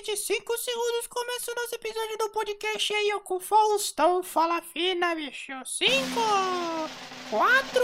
daqui de 5 segundos começa o nosso episódio do podcast aí, ó, com o Faustão. Fala fina, bicho. 5, 4,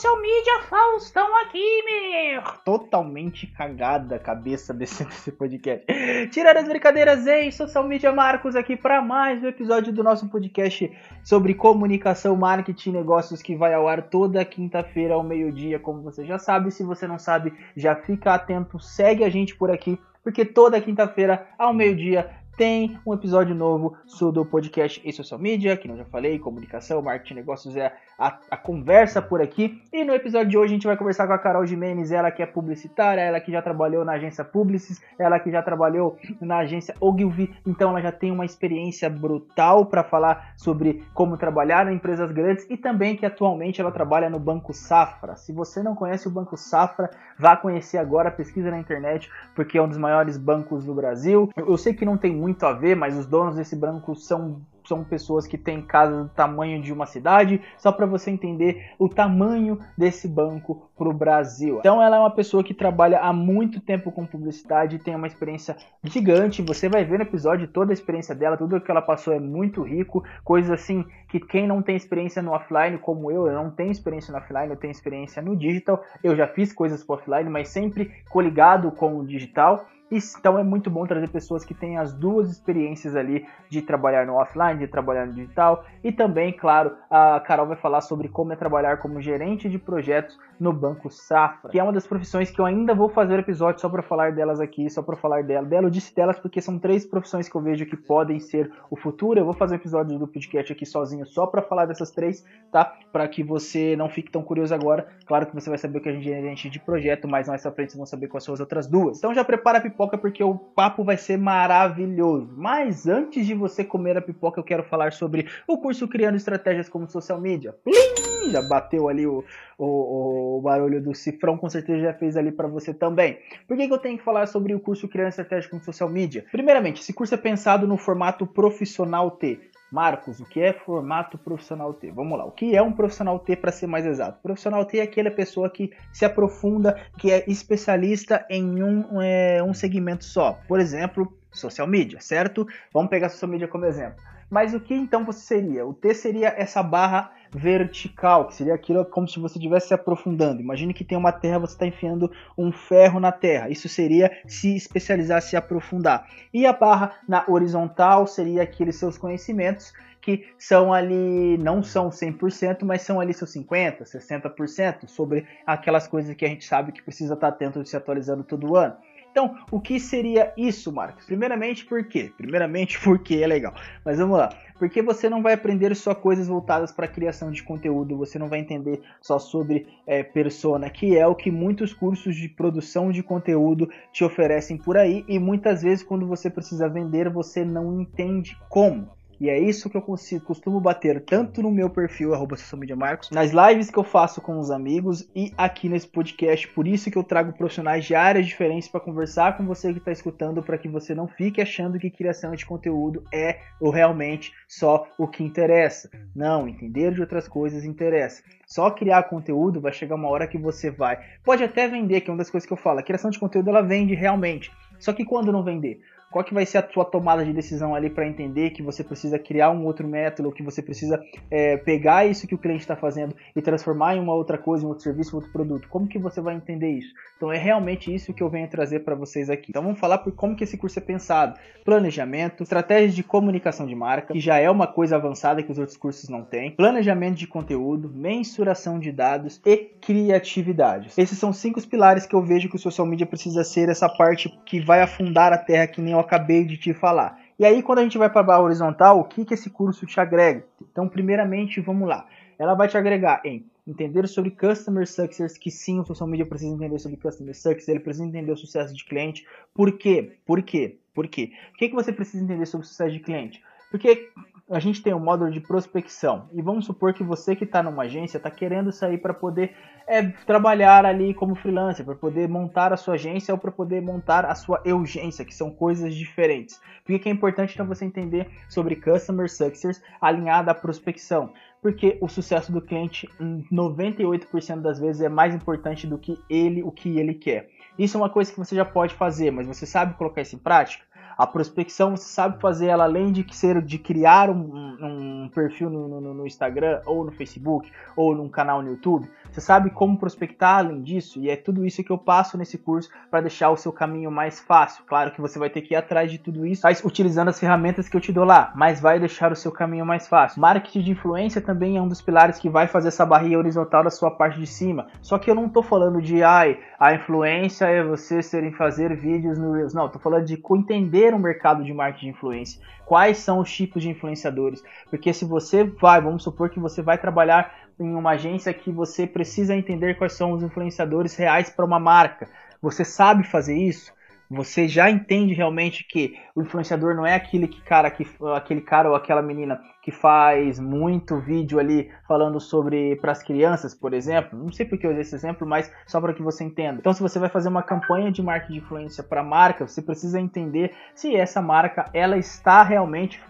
social media Faustão aqui, meu! Totalmente cagada a cabeça desse, desse podcast. Tirando as brincadeiras, ei, social media Marcos aqui para mais um episódio do nosso podcast sobre comunicação, marketing e negócios que vai ao ar toda quinta-feira ao meio-dia, como você já sabe. Se você não sabe, já fica atento, segue a gente por aqui, porque toda quinta-feira ao meio-dia tem um episódio novo sobre o podcast e social media, que eu já falei, comunicação, marketing, negócios é a, a, conversa por aqui. E no episódio de hoje a gente vai conversar com a Carol Jimenez, ela que é publicitária, ela que já trabalhou na agência Publicis, ela que já trabalhou na agência Ogilvy, então ela já tem uma experiência brutal para falar sobre como trabalhar em empresas grandes e também que atualmente ela trabalha no Banco Safra. Se você não conhece o Banco Safra, vá conhecer agora, pesquisa na internet, porque é um dos maiores bancos do Brasil. Eu sei que não tem muito a ver, mas os donos desse banco são são pessoas que têm casa do tamanho de uma cidade, só para você entender o tamanho desse banco para o Brasil. Então ela é uma pessoa que trabalha há muito tempo com publicidade, tem uma experiência gigante. Você vai ver no episódio toda a experiência dela, tudo que ela passou é muito rico, coisas assim que quem não tem experiência no offline, como eu, eu não tenho experiência no offline, eu tenho experiência no digital. Eu já fiz coisas para offline, mas sempre coligado com o digital. Então é muito bom trazer pessoas que têm as duas experiências ali de trabalhar no offline, de trabalhar no digital. E também, claro, a Carol vai falar sobre como é trabalhar como gerente de projetos no Banco Safra, que é uma das profissões que eu ainda vou fazer episódio só para falar delas aqui, só para falar dela. Dela, eu disse delas porque são três profissões que eu vejo que podem ser o futuro. Eu vou fazer um episódio do podcast aqui sozinho só para falar dessas três, tá? Para que você não fique tão curioso agora. Claro que você vai saber o que é gerente de projeto, mas mais pra frente vocês vão saber quais são as outras duas. Então já prepara a pipoca porque o papo vai ser maravilhoso. Mas antes de você comer a pipoca, eu quero falar sobre o curso Criando Estratégias como Social Media. Plim! Já bateu ali o, o, o barulho do cifrão, com certeza já fez ali para você também. Por que, que eu tenho que falar sobre o curso Criando Estratégias como Social Media? Primeiramente, esse curso é pensado no formato profissional T. Marcos, o que é formato profissional T? Vamos lá, o que é um profissional T para ser mais exato? Profissional T é aquela pessoa que se aprofunda, que é especialista em um, é, um segmento só. Por exemplo, social media, certo? Vamos pegar social media como exemplo. Mas o que então você seria? O T seria essa barra vertical, que seria aquilo como se você estivesse se aprofundando. Imagine que tem uma terra, você está enfiando um ferro na terra. Isso seria se especializar, se aprofundar. E a barra na horizontal seria aqueles seus conhecimentos que são ali, não são 100%, mas são ali seus 50%, 60% sobre aquelas coisas que a gente sabe que precisa estar atento e se atualizando todo ano. Então, o que seria isso, Marcos? Primeiramente, por quê? Primeiramente, porque é legal. Mas vamos lá. Porque você não vai aprender só coisas voltadas para criação de conteúdo, você não vai entender só sobre é, persona, que é o que muitos cursos de produção de conteúdo te oferecem por aí, e muitas vezes, quando você precisa vender, você não entende como. E é isso que eu consigo, costumo bater tanto no meu perfil, arroba Marcos, nas lives que eu faço com os amigos e aqui nesse podcast. Por isso que eu trago profissionais de áreas diferentes para conversar com você que está escutando, para que você não fique achando que criação de conteúdo é ou realmente só o que interessa. Não, entender de outras coisas interessa. Só criar conteúdo vai chegar uma hora que você vai. Pode até vender, que é uma das coisas que eu falo. A criação de conteúdo ela vende realmente. Só que quando não vender? Qual que vai ser a sua tomada de decisão ali para entender que você precisa criar um outro método, que você precisa é, pegar isso que o cliente está fazendo e transformar em uma outra coisa, em outro serviço, em outro produto? Como que você vai entender isso? Então é realmente isso que eu venho trazer para vocês aqui. Então vamos falar por como que esse curso é pensado. Planejamento, estratégias de comunicação de marca, que já é uma coisa avançada que os outros cursos não têm. Planejamento de conteúdo, mensuração de dados e criatividade. Esses são cinco pilares que eu vejo que o social media precisa ser essa parte que vai afundar a terra que nem acabei de te falar. E aí, quando a gente vai para a horizontal, o que, que esse curso te agrega? Então, primeiramente, vamos lá. Ela vai te agregar em entender sobre Customer Success, que sim, o social media precisa entender sobre Customer Success, ele precisa entender o sucesso de cliente. Por quê? Por quê? Por quê? O que, que você precisa entender sobre o sucesso de cliente? Porque a gente tem um módulo de prospecção. E vamos supor que você que está numa agência está querendo sair para poder é, trabalhar ali como freelancer, para poder montar a sua agência ou para poder montar a sua urgência, que são coisas diferentes. Por que é importante então você entender sobre Customer Success alinhada à prospecção? Porque o sucesso do cliente, 98% das vezes, é mais importante do que ele, o que ele quer. Isso é uma coisa que você já pode fazer, mas você sabe colocar isso em prática? A prospecção você sabe fazer ela além de ser de criar um, um perfil no, no, no, Instagram ou no Facebook ou num canal no YouTube. Você sabe como prospectar além disso e é tudo isso que eu passo nesse curso para deixar o seu caminho mais fácil. Claro que você vai ter que ir atrás de tudo isso, mas utilizando as ferramentas que eu te dou lá, mas vai deixar o seu caminho mais fácil. Marketing de influência também é um dos pilares que vai fazer essa barrinha horizontal da sua parte de cima. Só que eu não estou falando de ai, a influência é você serem fazer vídeos no Reels. Não, estou falando de entender o mercado de marketing de influência, quais são os tipos de influenciadores. Porque se você vai, vamos supor que você vai trabalhar em uma agência que você precisa entender quais são os influenciadores reais para uma marca. Você sabe fazer isso? Você já entende realmente que o influenciador não é aquele que cara que aquele cara ou aquela menina que faz muito vídeo ali falando sobre para as crianças, por exemplo. Não sei porque eu usei esse exemplo, mas só para que você entenda. Então, se você vai fazer uma campanha de marketing de influência para marca, você precisa entender se essa marca ela está realmente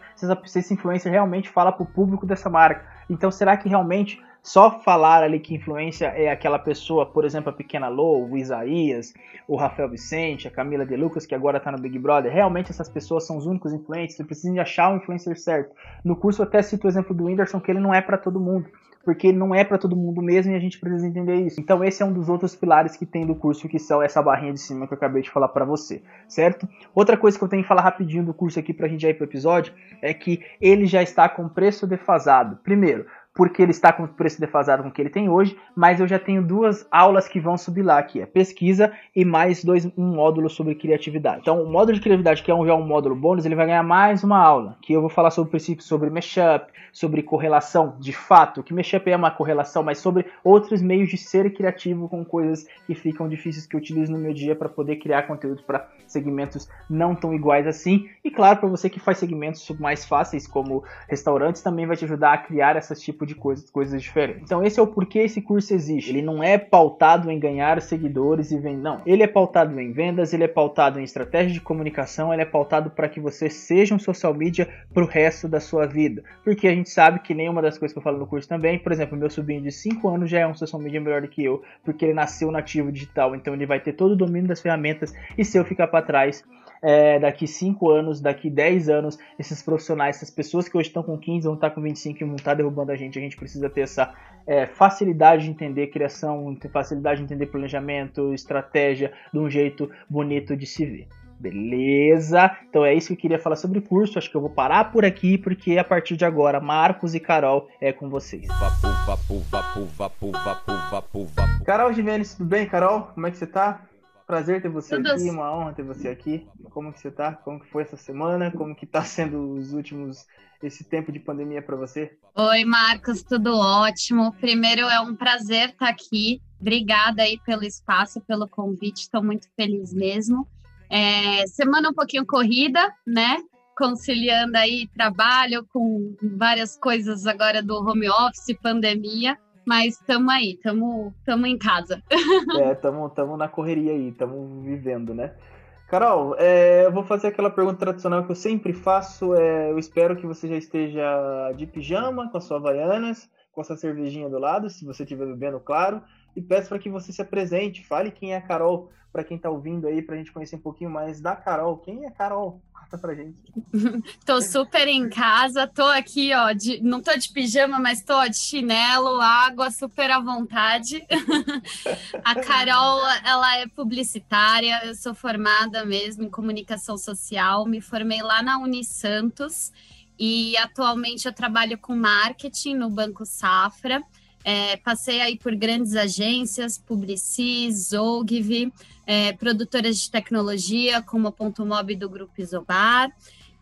se esse influencer realmente fala para o público dessa marca. Então, será que realmente só falar ali que influência é aquela pessoa, por exemplo, a Pequena Lou, o Isaías, o Rafael Vicente, a Camila De Lucas, que agora está no Big Brother, realmente essas pessoas são os únicos influentes, você precisa achar o influencer certo. No curso eu até cito o exemplo do Whindersson, que ele não é para todo mundo porque não é para todo mundo mesmo e a gente precisa entender isso. Então esse é um dos outros pilares que tem do curso que são essa barrinha de cima que eu acabei de falar para você, certo? Outra coisa que eu tenho que falar rapidinho do curso aqui pra gente já ir pro episódio é que ele já está com preço defasado. Primeiro, porque ele está com o preço defasado com o que ele tem hoje, mas eu já tenho duas aulas que vão subir lá, que é pesquisa e mais dois, um módulo sobre criatividade. Então, o módulo de criatividade, que é um, já um módulo bônus, ele vai ganhar mais uma aula, que eu vou falar sobre princípio sobre mashup, sobre correlação de fato, que mashup é uma correlação, mas sobre outros meios de ser criativo com coisas que ficam difíceis que eu utilizo no meu dia para poder criar conteúdo para segmentos não tão iguais assim. E claro, para você que faz segmentos mais fáceis, como restaurantes, também vai te ajudar a criar esses tipos de coisas, coisas diferentes. Então esse é o porquê esse curso existe. Ele não é pautado em ganhar seguidores e vender, não. Ele é pautado em vendas, ele é pautado em estratégia de comunicação, ele é pautado para que você seja um social media para o resto da sua vida. Porque a gente sabe que nenhuma das coisas que eu falo no curso também, por exemplo, meu sobrinho de 5 anos já é um social media melhor do que eu, porque ele nasceu nativo digital, então ele vai ter todo o domínio das ferramentas e se eu ficar para trás, é, daqui 5 anos, daqui 10 anos, esses profissionais, essas pessoas que hoje estão com 15 vão estar com 25 e vão estar derrubando a gente. A gente precisa ter essa é, facilidade de entender criação, facilidade de entender planejamento, estratégia, de um jeito bonito de se ver. Beleza? Então é isso que eu queria falar sobre o curso. Acho que eu vou parar por aqui, porque a partir de agora, Marcos e Carol é com vocês. Vapu, vapu, vapu, Carol Jimenez, tudo bem, Carol? Como é que você tá? Prazer ter você Tudo aqui, uma honra ter você aqui. Como que você tá? Como que foi essa semana? Como que tá sendo os últimos esse tempo de pandemia para você? Oi, Marcos, tudo ótimo. Primeiro é um prazer estar aqui. Obrigada aí pelo espaço, pelo convite. Estou muito feliz mesmo. É, semana um pouquinho corrida, né? Conciliando aí trabalho com várias coisas agora do home office, pandemia mas estamos aí, estamos em casa. É, estamos na correria aí, estamos vivendo, né? Carol, é, eu vou fazer aquela pergunta tradicional que eu sempre faço. É, eu espero que você já esteja de pijama, com a sua Havaianas, com a sua cervejinha do lado, se você estiver bebendo, claro. E peço para que você se apresente, fale quem é a Carol, para quem está ouvindo aí, para a gente conhecer um pouquinho mais da Carol. Quem é a Carol? Conta pra gente. tô super em casa, tô aqui, ó, de, não tô de pijama, mas tô ó, de chinelo, água, super à vontade. a Carol, ela é publicitária, eu sou formada mesmo em comunicação social, me formei lá na Unisantos e atualmente eu trabalho com marketing no Banco Safra. É, passei aí por grandes agências, Publicis, Ogilvy, é, produtoras de tecnologia, como a Ponto Mob do Grupo Isobar.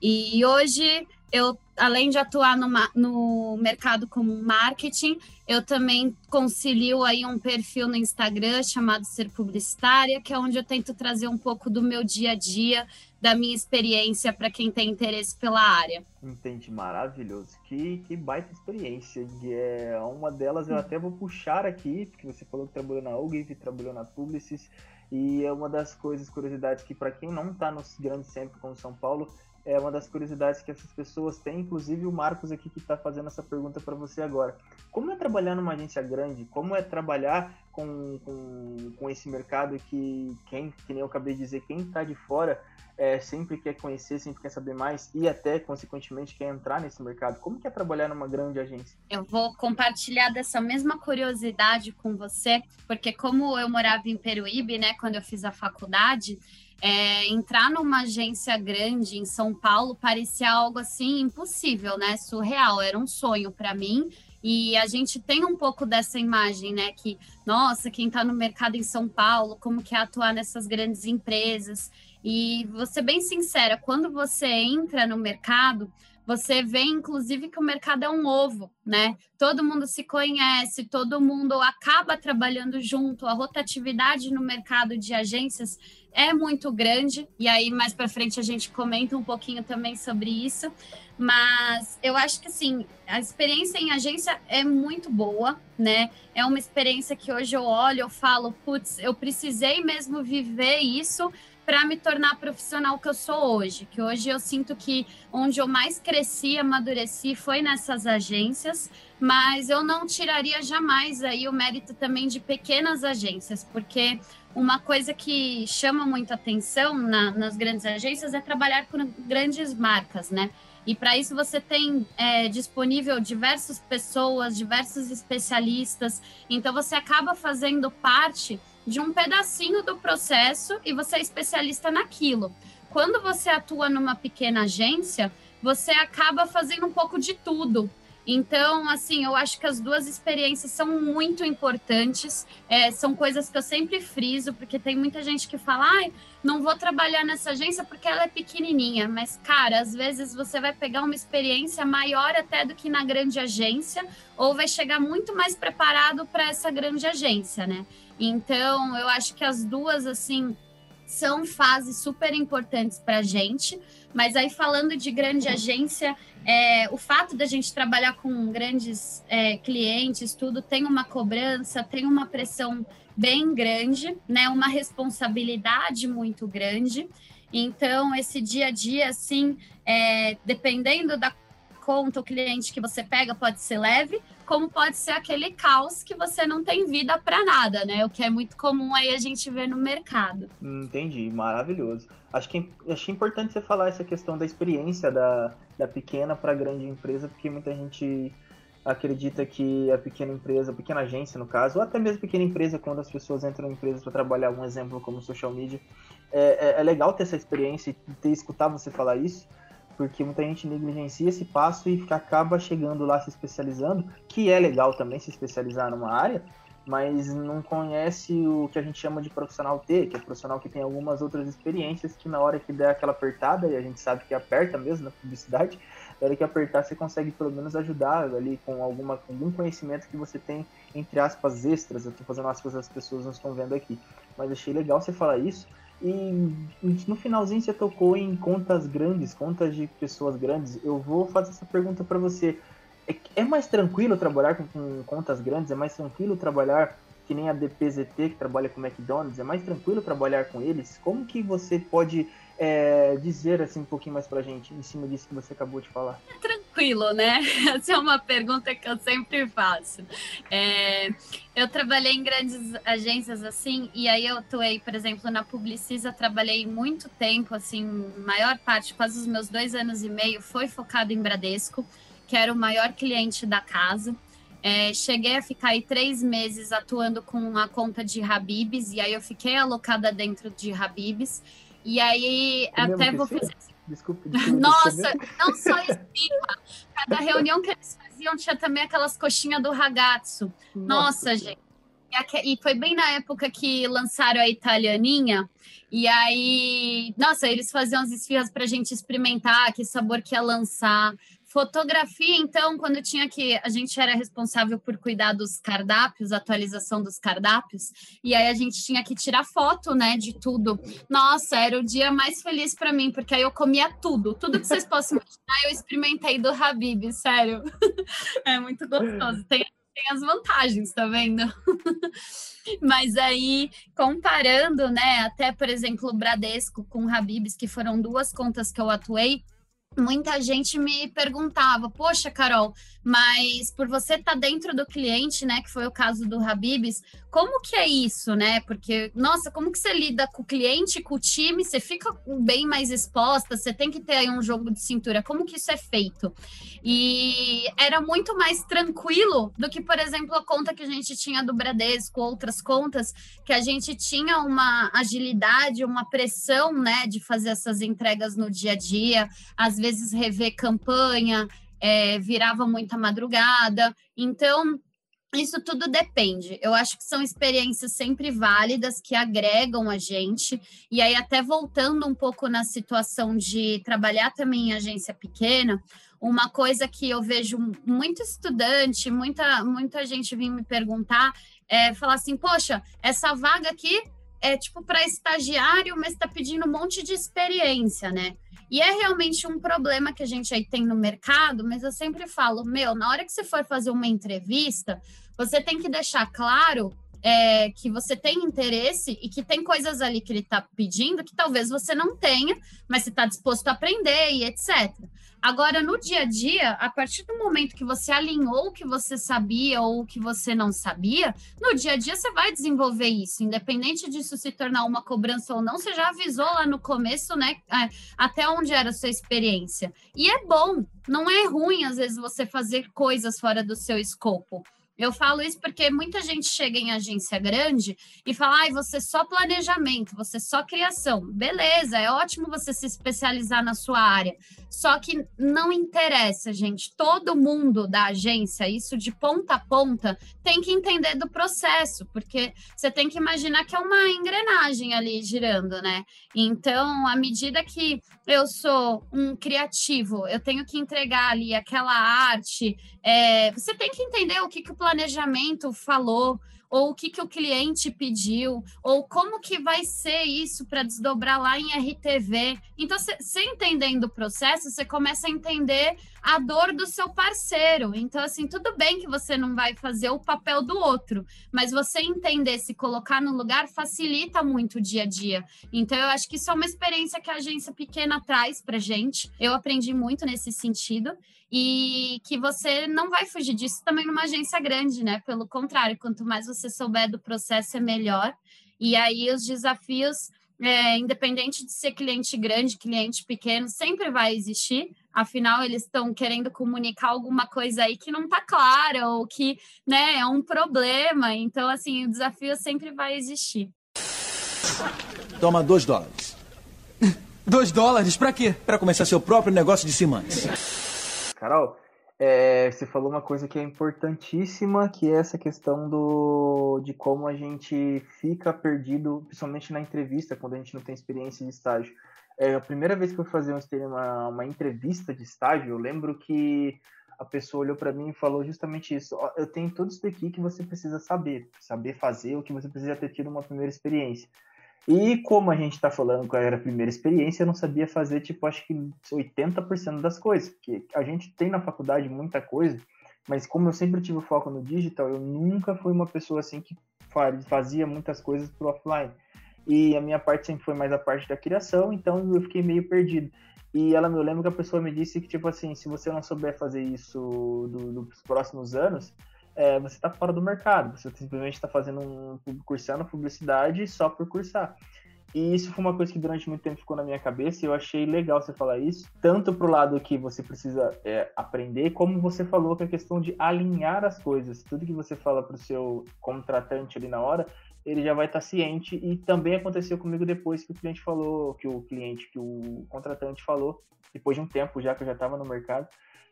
E hoje eu além de atuar no, no mercado como marketing, eu também concilio aí um perfil no Instagram chamado Ser Publicitária, que é onde eu tento trazer um pouco do meu dia a dia, da minha experiência para quem tem interesse pela área. Entendi, maravilhoso. Que, que baita experiência. É, uma delas eu até vou puxar aqui, porque você falou que trabalhou na UGIV, trabalhou na Publicis, e é uma das coisas, curiosidades que para quem não está nos grandes centros como São Paulo, é uma das curiosidades que essas pessoas têm, inclusive o Marcos aqui que está fazendo essa pergunta para você agora. Como é trabalhar numa agência grande? Como é trabalhar com, com, com esse mercado que, quem, que nem eu acabei de dizer, quem está de fora é, sempre quer conhecer, sempre quer saber mais e até, consequentemente, quer entrar nesse mercado? Como que é trabalhar numa grande agência? Eu vou compartilhar dessa mesma curiosidade com você, porque como eu morava em Peruíbe, né, quando eu fiz a faculdade, é, entrar numa agência grande em São Paulo parecia algo assim impossível, né? Surreal, era um sonho para mim. E a gente tem um pouco dessa imagem, né? Que, nossa, quem está no mercado em São Paulo, como que é atuar nessas grandes empresas. E ser bem sincera, quando você entra no mercado, você vê, inclusive, que o mercado é um ovo, né? Todo mundo se conhece, todo mundo acaba trabalhando junto, a rotatividade no mercado de agências é muito grande, e aí mais para frente a gente comenta um pouquinho também sobre isso. Mas eu acho que assim, a experiência em agência é muito boa, né? É uma experiência que hoje eu olho, eu falo, putz, eu precisei mesmo viver isso para me tornar profissional que eu sou hoje. Que hoje eu sinto que onde eu mais cresci, amadureci foi nessas agências, mas eu não tiraria jamais aí o mérito também de pequenas agências, porque uma coisa que chama muito atenção na, nas grandes agências é trabalhar com grandes marcas, né? E para isso você tem é, disponível diversas pessoas, diversos especialistas. Então você acaba fazendo parte de um pedacinho do processo e você é especialista naquilo. Quando você atua numa pequena agência, você acaba fazendo um pouco de tudo. Então, assim, eu acho que as duas experiências são muito importantes. É, são coisas que eu sempre friso, porque tem muita gente que fala, ai, não vou trabalhar nessa agência porque ela é pequenininha. Mas, cara, às vezes você vai pegar uma experiência maior até do que na grande agência, ou vai chegar muito mais preparado para essa grande agência, né? Então, eu acho que as duas, assim, são fases super importantes para a gente. Mas aí, falando de grande agência, é, o fato da gente trabalhar com grandes é, clientes, tudo tem uma cobrança, tem uma pressão bem grande, né? Uma responsabilidade muito grande. Então, esse dia a dia, assim, é, dependendo da conta, o cliente que você pega pode ser leve, como pode ser aquele caos que você não tem vida para nada, né? O que é muito comum aí a gente ver no mercado. Entendi, maravilhoso. Acho que achei importante você falar essa questão da experiência da, da pequena para grande empresa, porque muita gente acredita que a pequena empresa, a pequena agência no caso, ou até mesmo pequena empresa, quando as pessoas entram em empresas para trabalhar, um exemplo como social media, é, é, é legal ter essa experiência e ter escutado você falar isso, porque muita gente negligencia esse passo e acaba chegando lá se especializando, que é legal também se especializar numa área, mas não conhece o que a gente chama de profissional T, que é profissional que tem algumas outras experiências que na hora que der aquela apertada, e a gente sabe que aperta mesmo na publicidade, na hora que apertar você consegue pelo menos ajudar ali com alguma, algum conhecimento que você tem, entre aspas, extras, eu estou fazendo aspas as pessoas não estão vendo aqui, mas achei legal você falar isso, e no finalzinho você tocou em contas grandes, contas de pessoas grandes. Eu vou fazer essa pergunta para você. É, é, mais tranquilo trabalhar com, com, contas grandes? É mais tranquilo trabalhar que nem a DPZT que trabalha com McDonald's? É mais tranquilo trabalhar com eles? Como que você pode é, dizer assim um pouquinho mais pra gente em cima disso que você acabou de falar? É tranquilo, né? Essa é uma pergunta que eu sempre faço. É, eu trabalhei em grandes agências assim, e aí eu atuei, por exemplo, na Publicisa, trabalhei muito tempo, assim, maior parte, quase os meus dois anos e meio, foi focado em Bradesco, que era o maior cliente da casa. É, cheguei a ficar aí três meses atuando com a conta de Habibs, e aí eu fiquei alocada dentro de Habibs. E aí, até vou fazer. Desculpe, desculpe. Nossa, não só esfirra. Cada reunião que eles faziam tinha também aquelas coxinhas do ragazzo. Nossa, Nossa gente. E foi bem na época que lançaram a italianinha. E aí, nossa, eles faziam as esfirras pra gente experimentar que sabor que ia lançar. Fotografia, então, quando tinha que. A gente era responsável por cuidar dos cardápios, atualização dos cardápios, e aí a gente tinha que tirar foto, né, de tudo. Nossa, era o dia mais feliz para mim, porque aí eu comia tudo, tudo que vocês possam imaginar, eu experimentei do Habib, sério. É muito gostoso. Tem, tem as vantagens, tá vendo? Mas aí, comparando, né, até, por exemplo, o Bradesco com o Habibs, que foram duas contas que eu atuei, muita gente me perguntava, poxa, Carol, mas por você estar tá dentro do cliente, né, que foi o caso do Habibs, como que é isso, né? Porque, nossa, como que você lida com o cliente, com o time, você fica bem mais exposta, você tem que ter aí um jogo de cintura, como que isso é feito? E era muito mais tranquilo do que, por exemplo, a conta que a gente tinha do Bradesco, outras contas, que a gente tinha uma agilidade, uma pressão, né, de fazer essas entregas no dia a dia, às vezes rever campanha, é, virava muita madrugada. Então, isso tudo depende. Eu acho que são experiências sempre válidas que agregam a gente. E aí, até voltando um pouco na situação de trabalhar também em agência pequena, uma coisa que eu vejo muito estudante, muita, muita gente vir me perguntar é falar assim: poxa, essa vaga aqui é tipo para estagiário, mas está pedindo um monte de experiência, né? E é realmente um problema que a gente aí tem no mercado, mas eu sempre falo, meu, na hora que você for fazer uma entrevista, você tem que deixar claro é, que você tem interesse e que tem coisas ali que ele está pedindo que talvez você não tenha, mas você está disposto a aprender e etc. Agora, no dia a dia, a partir do momento que você alinhou o que você sabia ou o que você não sabia, no dia a dia você vai desenvolver isso, independente disso se tornar uma cobrança ou não, você já avisou lá no começo, né, é, até onde era a sua experiência. E é bom, não é ruim às vezes você fazer coisas fora do seu escopo. Eu falo isso porque muita gente chega em agência grande e fala: ai, você só planejamento, você só criação. Beleza, é ótimo você se especializar na sua área. Só que não interessa, gente. Todo mundo da agência, isso de ponta a ponta, tem que entender do processo, porque você tem que imaginar que é uma engrenagem ali girando, né? Então, à medida que eu sou um criativo, eu tenho que entregar ali aquela arte. É, você tem que entender o que, que o planejamento falou, ou o que, que o cliente pediu, ou como que vai ser isso para desdobrar lá em RTV. Então, você entendendo o processo, você começa a entender a dor do seu parceiro. Então, assim, tudo bem que você não vai fazer o papel do outro, mas você entender, se colocar no lugar, facilita muito o dia a dia. Então, eu acho que isso é uma experiência que a agência pequena traz para gente. Eu aprendi muito nesse sentido e que você não vai fugir disso também numa agência grande, né? Pelo contrário, quanto mais você souber do processo, é melhor. E aí os desafios, é, independente de ser cliente grande, cliente pequeno, sempre vai existir. Afinal, eles estão querendo comunicar alguma coisa aí que não está clara ou que né, é um problema. Então, assim, o desafio sempre vai existir. Toma dois dólares. Dois dólares? Para quê? Para começar seu próprio negócio de cimantes. Carol, é, você falou uma coisa que é importantíssima, que é essa questão do, de como a gente fica perdido, principalmente na entrevista, quando a gente não tem experiência de estágio. É, a primeira vez que eu fui fazer uma, uma entrevista de estágio, eu lembro que a pessoa olhou para mim e falou justamente isso. Eu tenho tudo isso aqui que você precisa saber, saber fazer o que você precisa ter tido uma primeira experiência. E como a gente está falando que era a primeira experiência, eu não sabia fazer, tipo, acho que 80% das coisas. Porque a gente tem na faculdade muita coisa, mas como eu sempre tive foco no digital, eu nunca fui uma pessoa assim que fazia muitas coisas pro offline. E a minha parte sempre foi mais a parte da criação, então eu fiquei meio perdido. E ela me lembro que a pessoa me disse que, tipo assim, se você não souber fazer isso do, dos próximos anos, é, você está fora do mercado. Você simplesmente está fazendo um cursando publicidade só por cursar. E isso foi uma coisa que durante muito tempo ficou na minha cabeça e eu achei legal você falar isso, tanto pro lado que você precisa é, aprender, como você falou que a questão de alinhar as coisas. Tudo que você fala pro seu contratante ali na hora, ele já vai estar tá ciente. E também aconteceu comigo depois que o cliente falou, que o cliente, que o contratante falou, depois de um tempo já que eu já estava no mercado,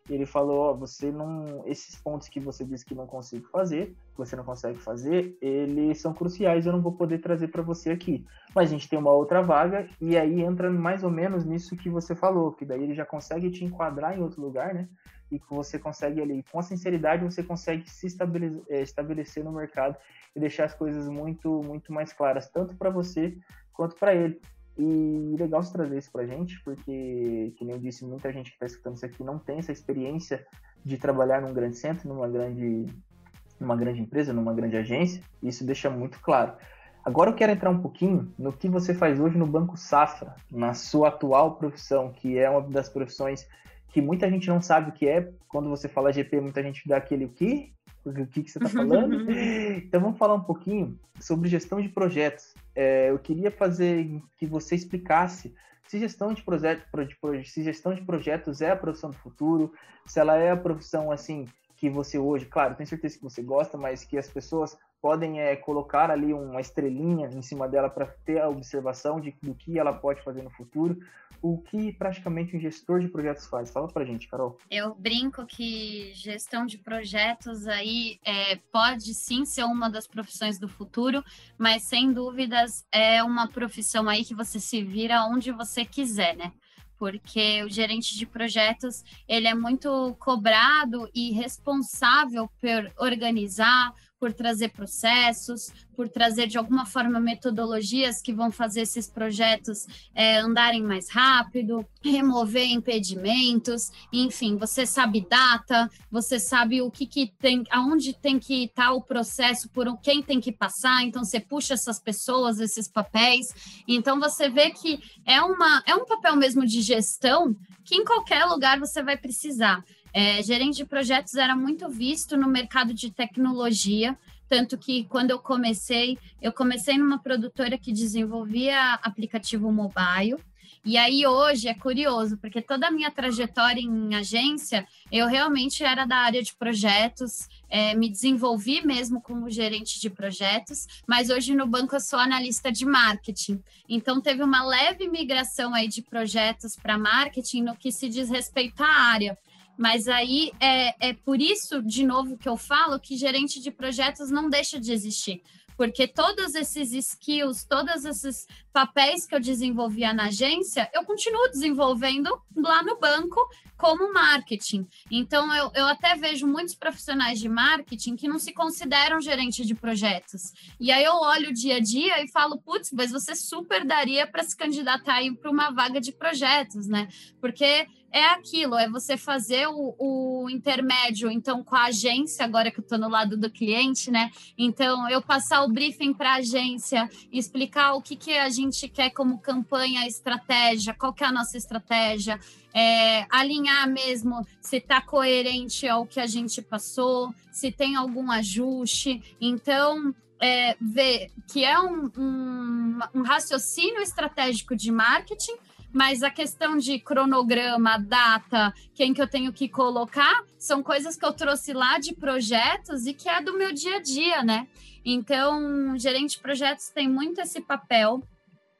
Ele falou, ó, você não, esses pontos que você disse que não consigo fazer, que você não consegue fazer, eles são cruciais, eu não vou poder trazer para você aqui. Mas a gente tem uma outra vaga e aí entra mais ou menos nisso que você falou, que daí ele já consegue te enquadrar em outro lugar, né? E que você consegue ali, com a sinceridade, você consegue se estabelecer, é, estabelecer no mercado e deixar as coisas muito, muito mais claras, tanto para você quanto para ele. E legal você trazer isso pra gente, porque, que nem eu disse, muita gente que está escutando isso aqui não tem essa experiência de trabalhar num grande centro, numa grande, numa grande empresa, numa grande agência. Isso deixa muito claro. Agora eu quero entrar um pouquinho no que você faz hoje no Banco Safra, na sua atual profissão, que é uma das profissões que muita gente não sabe o que é. Quando você fala GP, muita gente dá aquele o quê? O que, que você está falando? então vamos falar um pouquinho sobre gestão de projetos é, eu queria fazer que você explicasse se gestão de, projeto, se gestão de projetos é a profissão do futuro, se ela é a profissão assim que você hoje, claro, tenho certeza que você gosta, mas que as pessoas podem é, colocar ali uma estrelinha em cima dela para ter a observação de, do que ela pode fazer no futuro o que praticamente um gestor de projetos faz? Fala pra gente, Carol. Eu brinco que gestão de projetos aí é, pode sim ser uma das profissões do futuro, mas sem dúvidas é uma profissão aí que você se vira onde você quiser, né? porque o gerente de projetos ele é muito cobrado e responsável por organizar, por trazer processos, por trazer de alguma forma metodologias que vão fazer esses projetos é, andarem mais rápido, remover impedimentos, enfim, você sabe data, você sabe o que, que tem, aonde tem que estar o processo, por quem tem que passar, então você puxa essas pessoas, esses papéis, então você vê que é, uma, é um papel mesmo de gestão que em qualquer lugar você vai precisar. É, gerente de projetos era muito visto no mercado de tecnologia, tanto que quando eu comecei, eu comecei numa produtora que desenvolvia aplicativo mobile. E aí hoje é curioso, porque toda a minha trajetória em agência, eu realmente era da área de projetos, é, me desenvolvi mesmo como gerente de projetos, mas hoje no banco eu sou analista de marketing. Então teve uma leve migração aí de projetos para marketing no que se diz respeito à área. Mas aí é, é por isso, de novo, que eu falo que gerente de projetos não deixa de existir. Porque todos esses skills, todos esses papéis que eu desenvolvia na agência, eu continuo desenvolvendo lá no banco como marketing. Então, eu, eu até vejo muitos profissionais de marketing que não se consideram gerente de projetos. E aí eu olho o dia a dia e falo, putz, mas você super daria para se candidatar para uma vaga de projetos, né? Porque é aquilo, é você fazer o, o, intermédio, então, com a agência, agora que eu estou no lado do cliente, né? Então, eu passar o briefing para a agência, explicar o que, que a gente quer como campanha, estratégia, qual que é a nossa estratégia, é, alinhar mesmo se está coerente ao que a gente passou, se tem algum ajuste. Então, é, ver que é um, um, um raciocínio estratégico de marketing mas a questão de cronograma, data, quem que eu tenho que colocar, são coisas que eu trouxe lá de projetos e que é do meu dia a dia, né? Então, gerente de projetos tem muito esse papel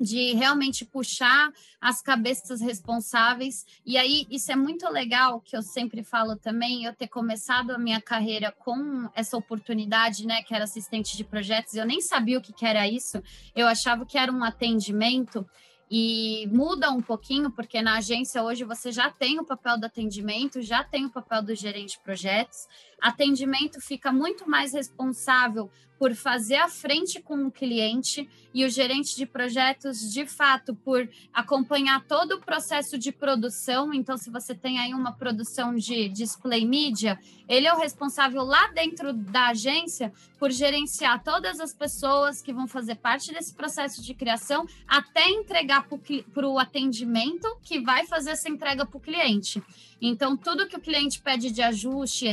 de realmente puxar as cabeças responsáveis. E aí, isso é muito legal, que eu sempre falo também, eu ter começado a minha carreira com essa oportunidade, né, que era assistente de projetos, eu nem sabia o que, que era isso, eu achava que era um atendimento, e muda um pouquinho, porque na agência hoje você já tem o papel do atendimento, já tem o papel do gerente de projetos. Atendimento fica muito mais responsável por fazer a frente com o cliente e o gerente de projetos, de fato, por acompanhar todo o processo de produção. Então, se você tem aí uma produção de display media, ele é o responsável lá dentro da agência por gerenciar todas as pessoas que vão fazer parte desse processo de criação até entregar para o atendimento que vai fazer essa entrega para o cliente. Então, tudo que o cliente pede de ajuste,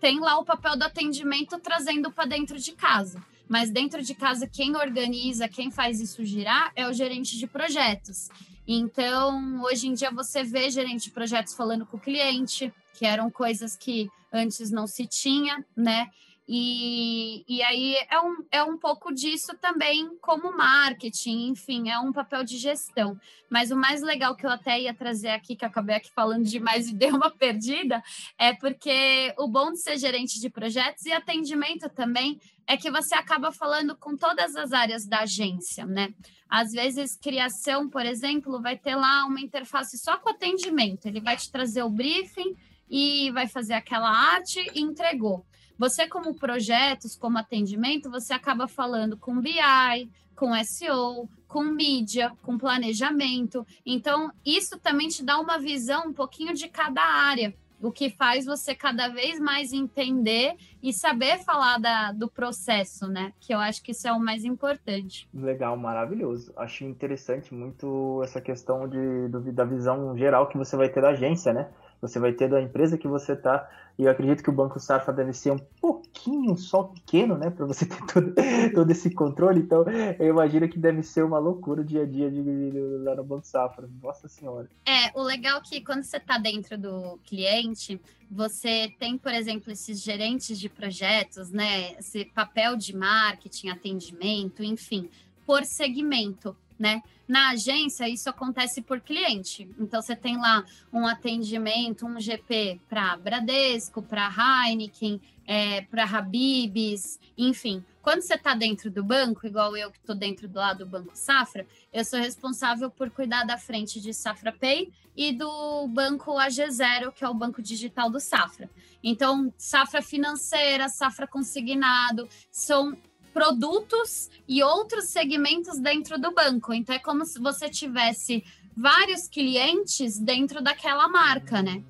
tem lá o papel do atendimento trazendo para dentro de casa. Mas dentro de casa, quem organiza, quem faz isso girar é o gerente de projetos. Então, hoje em dia, você vê gerente de projetos falando com o cliente, que eram coisas que antes não se tinha, né? E, e aí é um, é um pouco disso também como marketing, enfim, é um papel de gestão. Mas o mais legal que eu até ia trazer aqui, que eu acabei aqui falando demais e dei uma perdida, é porque o bom de ser gerente de projetos e atendimento também é que você acaba falando com todas as áreas da agência, né? Às vezes, criação, por exemplo, vai ter lá uma interface só com atendimento. Ele vai te trazer o briefing e vai fazer aquela arte e entregou. Você, como projetos, como atendimento, você acaba falando com BI, com SEO, com mídia, com planejamento. Então, isso também te dá uma visão um pouquinho de cada área, o que faz você cada vez mais entender e saber falar da, do processo, né? Que eu acho que isso é o mais importante. Legal, maravilhoso. Acho interessante muito essa questão de, do, da visão geral que você vai ter da agência, né? Você vai ter da empresa que você está e eu acredito que o Banco Safra deve ser um pouquinho só pequeno, né? Para você ter todo, todo esse controle. Então, eu imagino que deve ser uma loucura o dia a dia de, de, lá no Banco Safra. Nossa Senhora. É, o legal é que quando você está dentro do cliente, você tem, por exemplo, esses gerentes de projetos, né? Esse papel de marketing, atendimento, enfim, por segmento né? Na agência, isso acontece por cliente. Então, você tem lá um atendimento, um GP para Bradesco, para Heineken, é, para Habibs, enfim. Quando você está dentro do banco, igual eu que estou dentro do lado do Banco Safra, eu sou responsável por cuidar da frente de Safra Pay e do banco AG0, que é o banco digital do Safra. Então, Safra financeira, Safra consignado, são produtos e outros segmentos dentro do banco. Então é como se você tivesse vários clientes dentro daquela marca, né?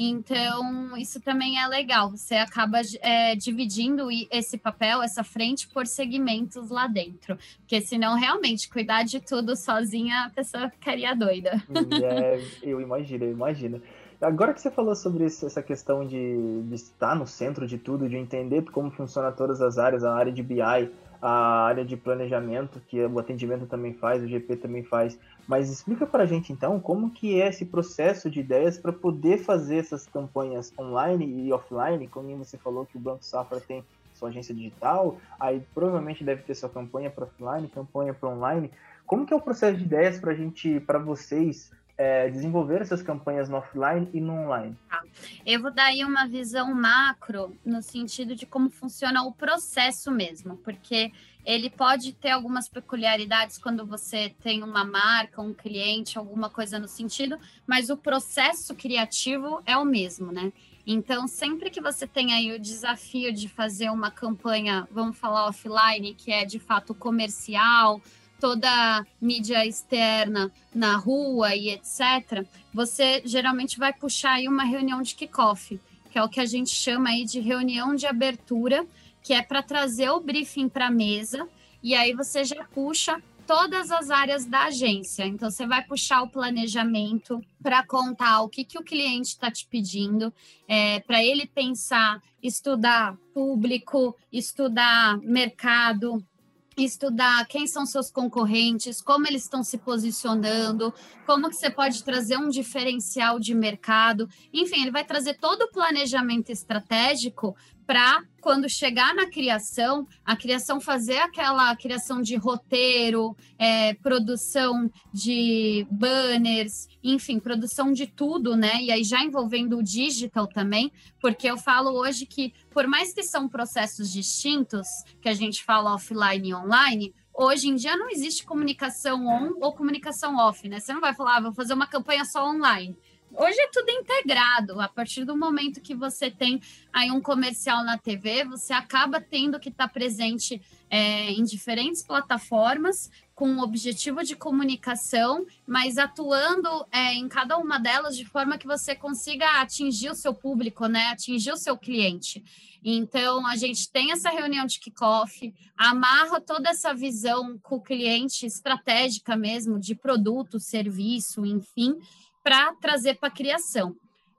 Então, isso também é legal. Você acaba é, dividindo esse papel, essa frente, por segmentos lá dentro. Porque senão, realmente, cuidar de tudo sozinha, a pessoa ficaria doida. É, eu imagino, eu imagino. Agora que você falou sobre essa questão de, de, estar no centro de tudo, de entender como funciona todas as áreas, a área de BI, a área de planejamento, que o atendimento também faz, o GP também faz. Mas explica para a gente então como que é esse processo de ideias para poder fazer essas campanhas online e offline, como você falou que o Banco Safra tem sua agência digital, aí provavelmente deve ter sua campanha para offline, campanha para online. Como que é o processo de ideias para a gente, para vocês é, desenvolver essas campanhas no offline e no online? Tá. Eu vou dar aí uma visão macro no sentido de como funciona o processo mesmo, porque ele pode ter algumas peculiaridades quando você tem uma marca, um cliente, alguma coisa no sentido, mas o processo criativo é o mesmo, né? Então, sempre que você tem aí o desafio de fazer uma campanha, vamos falar offline, que é de fato comercial, toda mídia externa na rua e etc., você geralmente vai puxar aí uma reunião de kickoff, que é o que a gente chama aí de reunião de abertura, que é para trazer o briefing para a mesa, e aí você já puxa todas as áreas da agência. Então, você vai puxar o planejamento para contar o que, que o cliente está te pedindo, é, para ele pensar, estudar público, estudar mercado, estudar quem são seus concorrentes, como eles estão se posicionando, como que você pode trazer um diferencial de mercado. Enfim, ele vai trazer todo o planejamento estratégico para quando chegar na criação, a criação fazer aquela criação de roteiro, é, produção de banners, enfim, produção de tudo, né? E aí já envolvendo o digital também, porque eu falo hoje que, por mais que são processos distintos, que a gente fala offline e online, hoje em dia não existe comunicação on ou comunicação off, né? Você não vai falar, ah, vou fazer uma campanha só online. Hoje é tudo integrado. A partir do momento que você tem aí um comercial na TV, você acaba tendo que estar tá presente é, em diferentes plataformas com o objetivo de comunicação, mas atuando é, em cada uma delas de forma que você consiga atingir o seu público, né? Atingir o seu cliente. Então, a gente tem essa reunião de kickoff, amarra toda essa visão com o cliente estratégica mesmo, de produto, serviço, enfim, para trazer para a criação.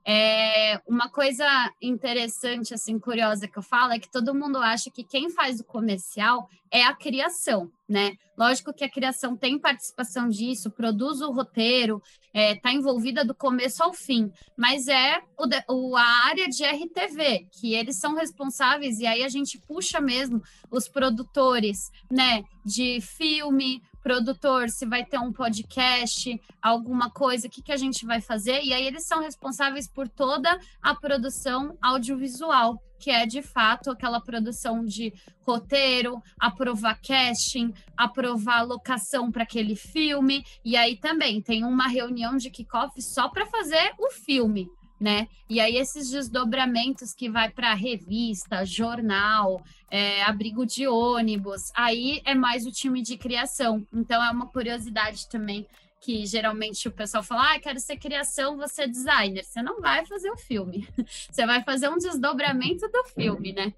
É, uma coisa interessante, assim, curiosa que eu falo é que todo mundo acha que quem faz o comercial é a criação, né? Lógico que a criação tem participação disso, produz o roteiro, está é, tá envolvida do começo ao fim, mas é o, o, a área de RTV, que eles são responsáveis, e aí a gente puxa mesmo os produtores, né, de filme, produtor, se vai ter um podcast, alguma coisa, o que, que a gente vai fazer, e aí eles são responsáveis por toda a produção audiovisual que é de fato aquela produção de roteiro, aprovar casting, aprovar locação para aquele filme, e aí também tem uma reunião de kickoff só para fazer o filme. Né? E aí esses desdobramentos que vai para revista, jornal, é, abrigo de ônibus, aí é mais o time de criação. Então é uma curiosidade também que geralmente o pessoal fala, ah, quero ser criação, você é designer. Você não vai fazer o filme. Você vai fazer um desdobramento do filme, né?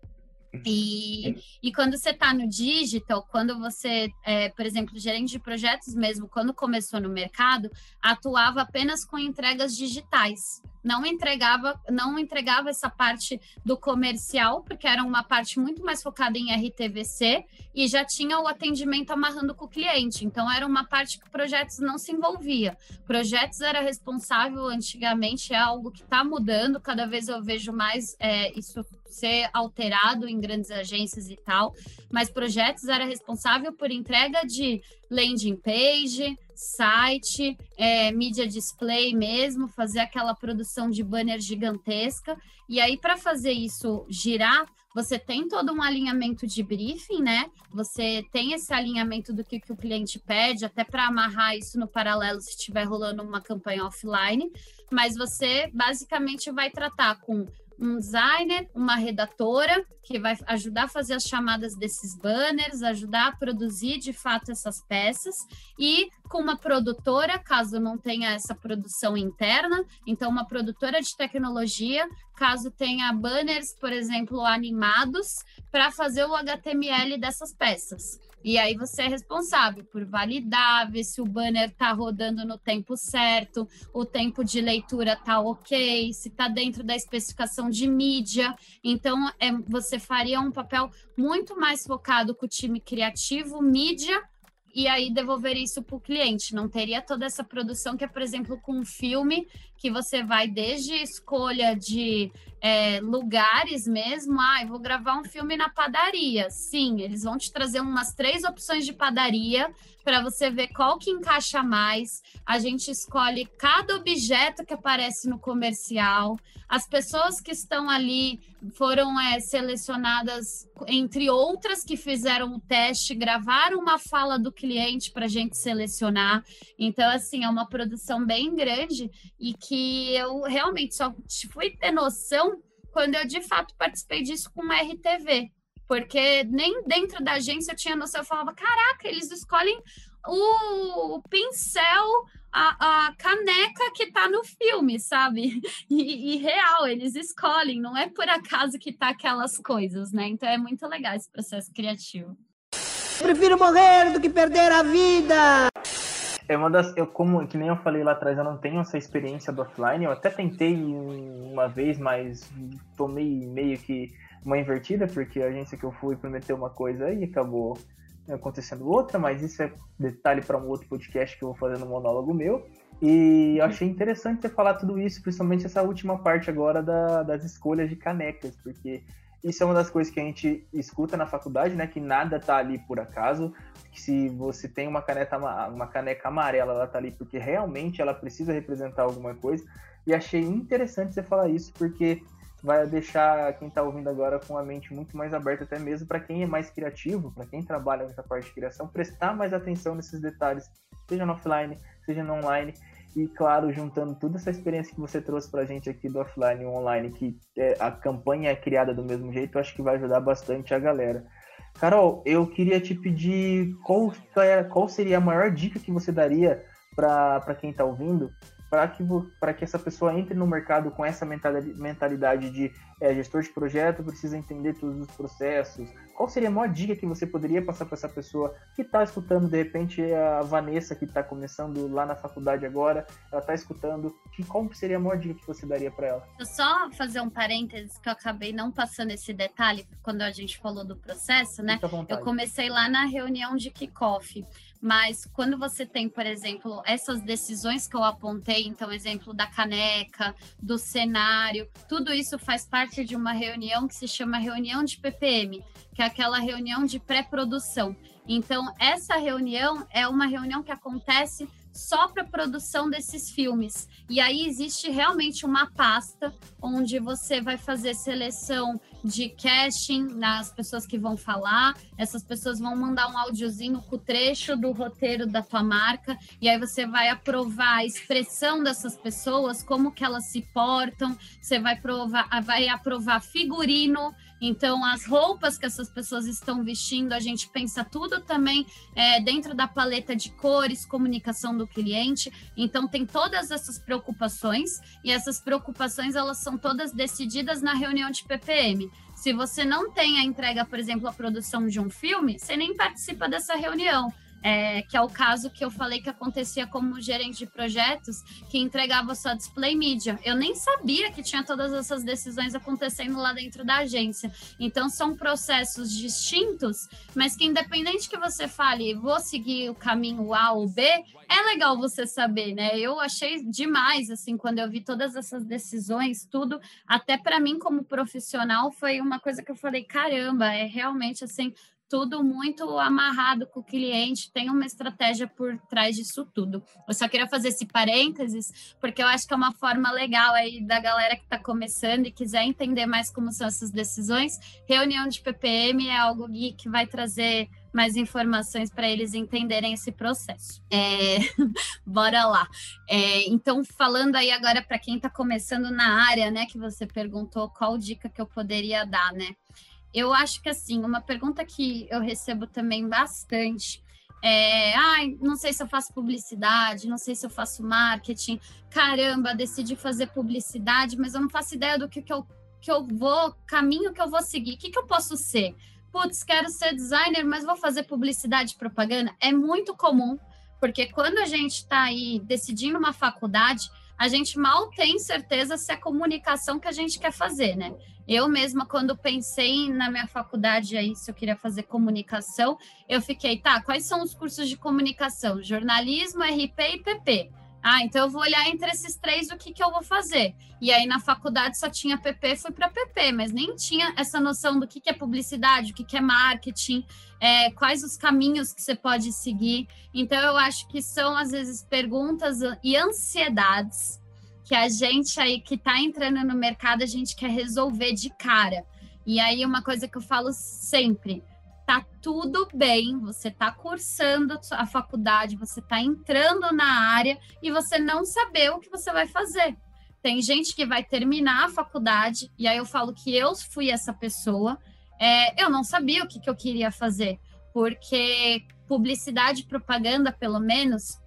E, e quando você está no digital, quando você, é, por exemplo, gerente de projetos mesmo, quando começou no mercado, atuava apenas com entregas digitais não entregava, não entregava essa parte do comercial, porque era uma parte muito mais focada em RTVC e já tinha o atendimento amarrando com o cliente. Então era uma parte que projetos não se envolvia. Projetos era responsável antigamente, é algo que está mudando, cada vez eu vejo mais é, isso ser alterado em grandes agências e tal, mas projetos era responsável por entrega de landing page, site, é, mídia display mesmo, fazer aquela produção de banner gigantesca. E aí, para fazer isso girar, você tem todo um alinhamento de briefing, né? Você tem esse alinhamento do que, que o cliente pede, até para amarrar isso no paralelo se estiver rolando uma campanha offline. Mas você basicamente vai tratar com um designer, uma redatora, que vai ajudar a fazer as chamadas desses banners, ajudar a produzir de fato essas peças, e com uma produtora, caso não tenha essa produção interna, então uma produtora de tecnologia, caso tenha banners, por exemplo, animados, para fazer o HTML dessas peças. E aí você é responsável por validar, ver se o banner está rodando no tempo certo, o tempo de leitura está ok, se está dentro da especificação de mídia. Então, é, você faria um papel muito mais focado com o time criativo, mídia, e aí devolver isso para o cliente. Não teria toda essa produção que é, por exemplo, com um filme que você vai desde escolha de é, lugares mesmo. Ah, eu vou gravar um filme na padaria. Sim, eles vão te trazer umas três opções de padaria para você ver qual que encaixa mais. A gente escolhe cada objeto que aparece no comercial. As pessoas que estão ali foram é, selecionadas, entre outras que fizeram o teste, gravaram uma fala do cliente para a gente selecionar. Então, assim, é uma produção bem grande e que eu realmente só fui ter noção quando eu de fato participei disso com uma RTV. Porque nem dentro da agência eu tinha noção, eu falava, caraca, eles escolhem o, o pincel, a, a, caneca que tá no filme, sabe? E, e, real, eles escolhem, não é por acaso que tá aquelas coisas, né? Então é muito legal esse processo criativo. Prefiro morrer do que perder a vida! É uma das. Eu, como que nem eu falei lá atrás, eu não tenho essa experiência do offline. Eu até tentei uma vez, mas tomei meio que uma invertida, porque a agência que eu fui prometeu uma coisa e acabou acontecendo outra, mas isso é detalhe para um outro podcast que eu vou fazer no monólogo meu. E eu achei interessante você falar tudo isso, principalmente essa última parte agora da, das escolhas de canecas, porque isso é uma das coisas que a gente escuta na faculdade, né? Que nada tá ali por acaso. Que se você tem uma caneta, uma caneca amarela, ela tá ali porque realmente ela precisa representar alguma coisa. E achei interessante você falar isso, porque vai deixar quem está ouvindo agora com a mente muito mais aberta, até mesmo para quem é mais criativo, para quem trabalha nessa parte de criação, prestar mais atenção nesses detalhes, seja no offline, seja no online. E claro, juntando toda essa experiência que você trouxe para a gente aqui do offline e online, que é, a campanha é criada do mesmo jeito, acho que vai ajudar bastante a galera. Carol, eu queria te pedir qual, é, qual seria a maior dica que você daria para quem está ouvindo para que, que essa pessoa entre no mercado com essa mentalidade de é gestor de projeto, precisa entender todos os processos. Qual seria a maior dica que você poderia passar para essa pessoa que está escutando, de repente, a Vanessa, que está começando lá na faculdade agora, ela está escutando, que qual seria a maior dica que você daria para ela? Eu só fazer um parênteses que eu acabei não passando esse detalhe quando a gente falou do processo, né? Eu comecei lá na reunião de kickoff. Mas quando você tem, por exemplo, essas decisões que eu apontei, então, exemplo da caneca, do cenário, tudo isso faz parte de uma reunião que se chama reunião de PPM, que é aquela reunião de pré-produção. Então, essa reunião é uma reunião que acontece só para produção desses filmes. E aí existe realmente uma pasta onde você vai fazer seleção de casting nas pessoas que vão falar. Essas pessoas vão mandar um áudiozinho com o trecho do roteiro da tua marca e aí você vai aprovar a expressão dessas pessoas, como que elas se portam. Você vai provar, vai aprovar figurino então, as roupas que essas pessoas estão vestindo, a gente pensa tudo também é, dentro da paleta de cores, comunicação do cliente. Então, tem todas essas preocupações e essas preocupações elas são todas decididas na reunião de PPM. Se você não tem a entrega, por exemplo, a produção de um filme, você nem participa dessa reunião é, que é o caso que eu falei que acontecia como gerente de projetos, que entregava só display mídia. Eu nem sabia que tinha todas essas decisões acontecendo lá dentro da agência. Então, são processos distintos, mas que independente que você fale, vou seguir o caminho A ou B, é legal você saber, né? Eu achei demais, assim, quando eu vi todas essas decisões, tudo, até para mim como profissional, foi uma coisa que eu falei, caramba, é realmente, assim, tudo muito amarrado com o cliente, tem uma estratégia por trás disso tudo. Eu só queria fazer esse parênteses, porque eu acho que é uma forma legal aí da galera que está começando e quiser entender mais como são essas decisões. Reunião de PPM é algo que vai trazer mais informações para eles entenderem esse processo. É, bora lá. É, então, falando aí agora para quem está começando na área, né, que você perguntou qual dica que eu poderia dar, né? Eu acho que assim, uma pergunta que eu recebo também bastante é, ai, não sei se eu faço publicidade, não sei se eu faço marketing. Caramba, decidi fazer publicidade, mas eu não faço ideia do que, que, eu, que eu vou, caminho que eu vou seguir. O que, que eu posso ser? Putz, quero ser designer, mas vou fazer publicidade e propaganda. É muito comum, porque quando a gente está aí decidindo uma faculdade, a gente mal tem certeza se é comunicação que a gente quer fazer, né? Eu mesma, quando pensei na minha faculdade aí, se eu queria fazer comunicação, eu fiquei, tá, quais são os cursos de comunicação? Jornalismo, RP e PP. Ah, então eu vou olhar entre esses três o que, que eu vou fazer. E aí na faculdade só tinha PP, fui para PP, mas nem tinha essa noção do que, que é publicidade, o que, que é marketing, é, quais os caminhos que você pode seguir. Então eu acho que são às vezes perguntas e ansiedades que a gente aí que está entrando no mercado a gente quer resolver de cara. E aí uma coisa que eu falo sempre, tá tudo bem, você está cursando a faculdade, você está entrando na área e você não saber o que você vai fazer. Tem gente que vai terminar a faculdade, e aí eu falo que eu fui essa pessoa, é, eu não sabia o que, que eu queria fazer, porque publicidade e propaganda, pelo menos,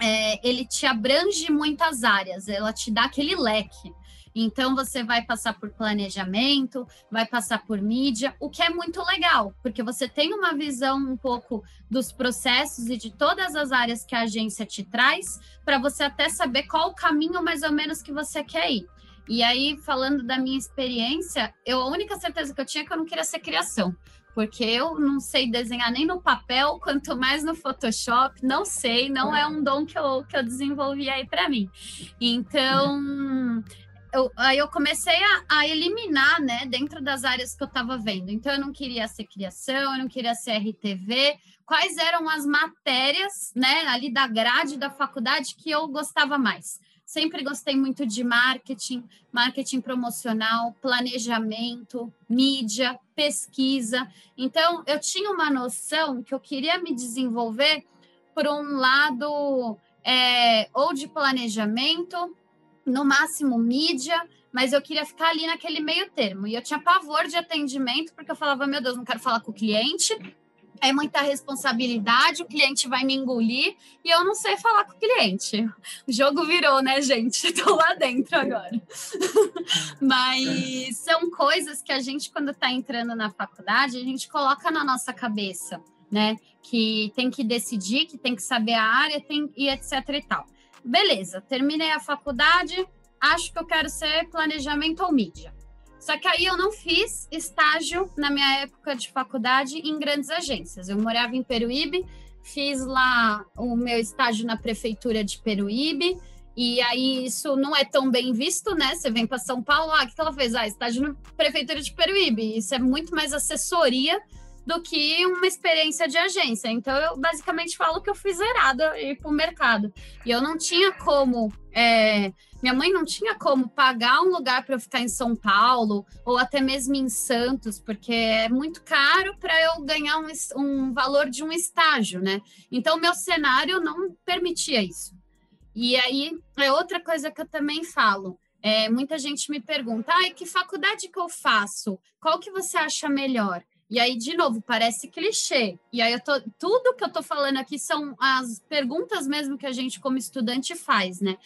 é, ele te abrange muitas áreas, ela te dá aquele leque. Então, você vai passar por planejamento, vai passar por mídia, o que é muito legal, porque você tem uma visão um pouco dos processos e de todas as áreas que a agência te traz, para você até saber qual o caminho mais ou menos que você quer ir. E aí, falando da minha experiência, eu, a única certeza que eu tinha é que eu não queria ser criação porque eu não sei desenhar nem no papel, quanto mais no Photoshop, não sei, não é um dom que eu, que eu desenvolvi aí para mim. Então, eu, aí eu comecei a, a, eliminar, né, dentro das áreas que eu estava vendo. Então, eu não queria ser criação, eu não queria ser RTV. Quais eram as matérias, né, ali da grade da faculdade que eu gostava mais? Sempre gostei muito de marketing, marketing promocional, planejamento, mídia, pesquisa. Então, eu tinha uma noção que eu queria me desenvolver por um lado é, ou de planejamento, no máximo mídia, mas eu queria ficar ali naquele meio termo. E eu tinha pavor de atendimento, porque eu falava, meu Deus, não quero falar com o cliente, é muita responsabilidade, o cliente vai me engolir e eu não sei falar com o cliente. O jogo virou, né, gente? Estou lá dentro agora. Mas são coisas que a gente, quando está entrando na faculdade, a gente coloca na nossa cabeça, né? Que tem que decidir, que tem que saber a área tem, e etc e tal. Beleza, terminei a faculdade, acho que eu quero ser planejamento ou mídia. Só que aí eu não fiz estágio na minha época de faculdade em grandes agências. Eu morava em Peruíbe, fiz lá o meu estágio na prefeitura de Peruíbe, e aí isso não é tão bem visto, né? Você vem para São Paulo, ah, o que ela fez? Ah, estágio na prefeitura de Peruíbe. Isso é muito mais assessoria do que uma experiência de agência. Então, eu basicamente falo que eu fiz errada e ir para o mercado. E eu não tinha como é, minha mãe não tinha como pagar um lugar para eu ficar em São Paulo ou até mesmo em Santos, porque é muito caro para eu ganhar um, um, valor de um estágio, né? Então, meu cenário não permitia isso. E aí, é outra coisa que eu também falo. É, muita gente me pergunta, ah, que faculdade que eu faço? Qual que você acha melhor? E aí, de novo, parece clichê. E aí, eu tô, tudo que eu tô falando aqui são as perguntas mesmo que a gente, como estudante, faz, né?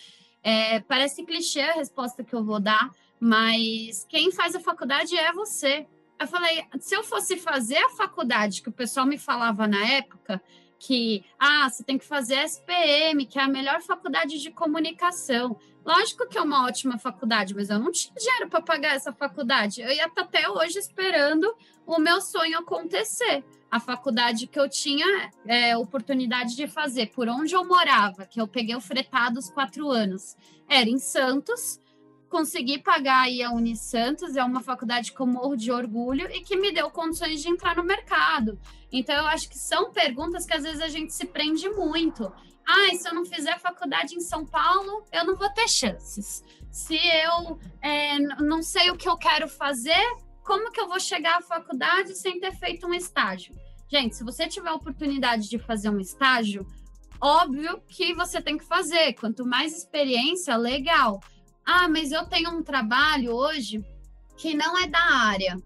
É, parece clichê a resposta que eu vou dar, mas quem faz a faculdade é você. Eu falei, se eu fosse fazer a faculdade que o pessoal me falava na época, que ah, você tem que fazer SPM, que é a melhor faculdade de comunicação. Lógico que é uma ótima faculdade, mas eu não tinha dinheiro para pagar essa faculdade. Eu ia estar até hoje esperando o meu sonho acontecer a faculdade que eu tinha é, oportunidade de fazer por onde eu morava, que eu peguei o fretado os quatro anos, era em Santos. Consegui pagar aí a Unisantos, é uma faculdade que eu morro de orgulho e que me deu condições de entrar no mercado. Então, eu acho que são perguntas que às vezes a gente se prende muito. Ah, se eu não fizer faculdade em São Paulo, eu não vou ter chances. Se eu é, não sei o que eu quero fazer, como que eu vou chegar à faculdade sem ter feito um estágio? Gente, se você tiver a oportunidade de fazer um estágio, óbvio que você tem que fazer. Quanto mais experiência, legal. Ah, mas eu tenho um trabalho hoje que não é da área.